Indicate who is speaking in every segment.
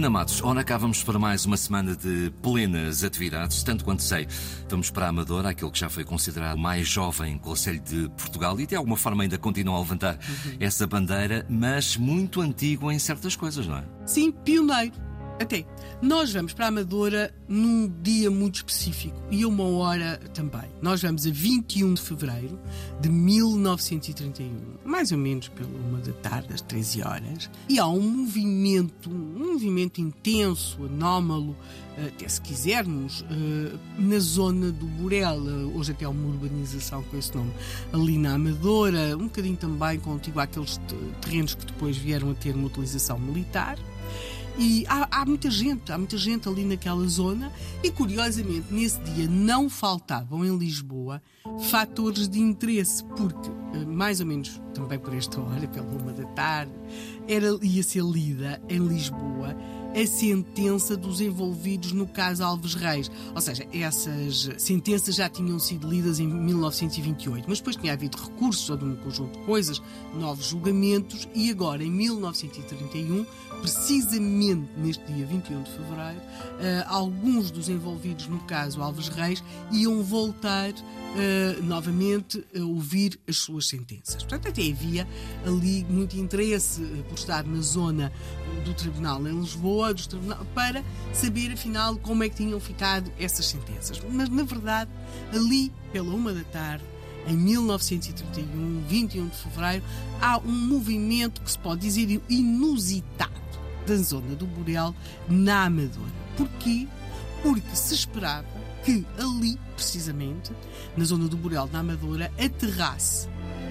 Speaker 1: Helena Matos, ora cá vamos para mais uma semana de plenas atividades, tanto quanto sei. Vamos para a Amadora, aquele que já foi considerado mais jovem Conselho de Portugal e de alguma forma ainda continua a levantar uhum. essa bandeira, mas muito antigo em certas coisas, não é?
Speaker 2: Sim, pioneiro até. Nós vamos para a Amadora num dia muito específico e a uma hora também. Nós vamos a 21 de fevereiro de 1931, mais ou menos pela uma da tarde, às 13 horas, e há um movimento, um movimento intenso, anómalo, até se quisermos, eh, na zona do Burel, hoje até há uma urbanização com esse nome, ali na Amadora, um bocadinho também contigo àqueles terrenos que depois vieram a ter uma utilização militar. E há, há, muita gente, há muita gente ali naquela zona e curiosamente nesse dia não faltavam em Lisboa fatores de interesse, porque eh, mais ou menos também por esta hora, pela uma da tarde, era, ia ser lida em Lisboa a sentença dos envolvidos no caso Alves Reis. Ou seja, essas sentenças já tinham sido lidas em 1928, mas depois tinha havido recursos a um conjunto de coisas, novos julgamentos, e agora, em 1931, precisamente neste dia 21 de fevereiro, uh, alguns dos envolvidos no caso Alves Reis iam voltar uh, novamente a ouvir as suas sentenças. Portanto, até havia ali muito interesse por estar na zona do Tribunal em Lisboa, para saber afinal como é que tinham ficado essas sentenças. Mas na verdade, ali pela uma da tarde, em 1931, 21 de fevereiro, há um movimento que se pode dizer inusitado da zona do Boreal na Amadora. Porquê? Porque se esperava que ali, precisamente, na zona do Boreal, na Amadora, aterrasse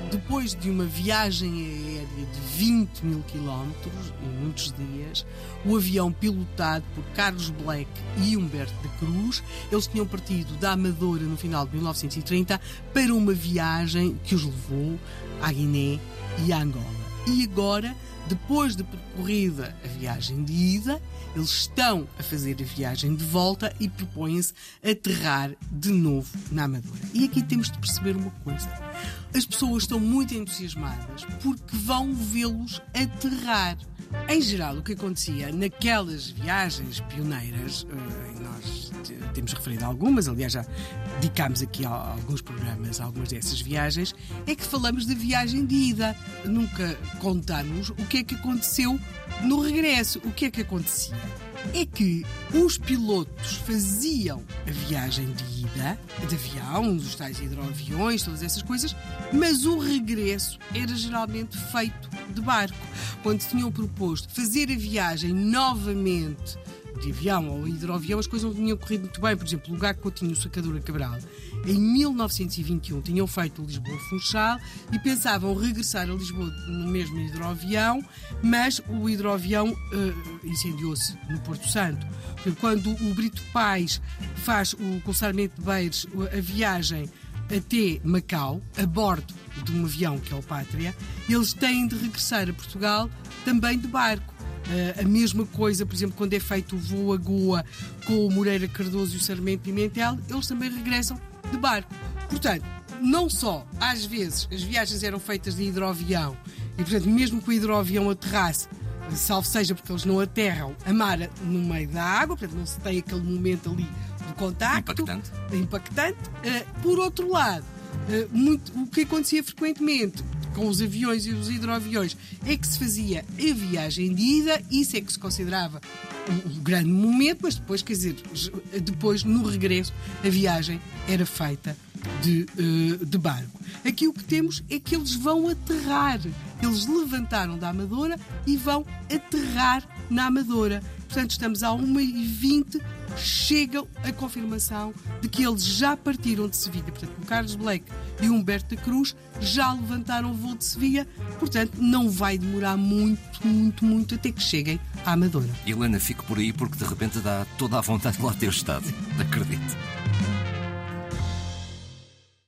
Speaker 2: depois de uma viagem aérea de 20 mil quilómetros, em muitos dias, o avião pilotado por Carlos Black e Humberto de Cruz, eles tinham partido da Amadora no final de 1930 para uma viagem que os levou à Guiné e à Angola. E agora depois de percorrida a viagem de ida, eles estão a fazer a viagem de volta e propõem-se aterrar de novo na Amadora. E aqui temos de perceber uma coisa. As pessoas estão muito entusiasmadas porque vão vê-los aterrar. Em geral, o que acontecia naquelas viagens pioneiras, eh, nós temos referido algumas, aliás, já dedicámos aqui a alguns programas a algumas dessas viagens, é que falamos da viagem de ida. Nunca contamos o que é que aconteceu no regresso. O que é que acontecia? É que os pilotos faziam a viagem de ida, de avião, os tais hidroaviões, todas essas coisas, mas o regresso era geralmente feito de barco. Quando tinham proposto fazer a viagem novamente de avião ou hidroavião, as coisas não tinham corrido muito bem. Por exemplo, o lugar que eu tinha o Sacadura Cabral, em 1921 tinham feito Lisboa-Funchal e pensavam regressar a Lisboa no mesmo hidroavião, mas o hidroavião uh, incendiou-se no Porto Santo. Quando o Brito Pais faz o Conselhamento de Beiros a viagem até Macau, a bordo de um avião que é o Pátria, eles têm de regressar a Portugal também de barco. Uh, a mesma coisa, por exemplo, quando é feito o voo a Goa com o Moreira Cardoso e o Sarmento Pimentel, eles também regressam de barco. Portanto, não só às vezes as viagens eram feitas de hidroavião e, portanto, mesmo que o hidroavião aterrasse, salvo seja porque eles não aterram a mar no meio da água, portanto, não se tem aquele momento ali de contacto
Speaker 1: impactante.
Speaker 2: impactante. Uh, por outro lado, uh, muito, o que acontecia frequentemente com os aviões e os hidroaviões é que se fazia a viagem de ida, isso é que se considerava um grande momento, mas depois, quer dizer, depois no regresso a viagem era feita de, uh, de barco. Aqui o que temos é que eles vão aterrar. Eles levantaram da Amadora e vão aterrar na Amadora. Portanto, estamos a 1h20 chega a confirmação de que eles já partiram de Sevilha. Portanto, o Carlos Black e o Humberto da Cruz já levantaram o voo de Sevilha. Portanto, não vai demorar muito, muito, muito até que cheguem à Amadora.
Speaker 1: Helena, fico por aí porque de repente dá toda a vontade de lá ter estado. Acredito.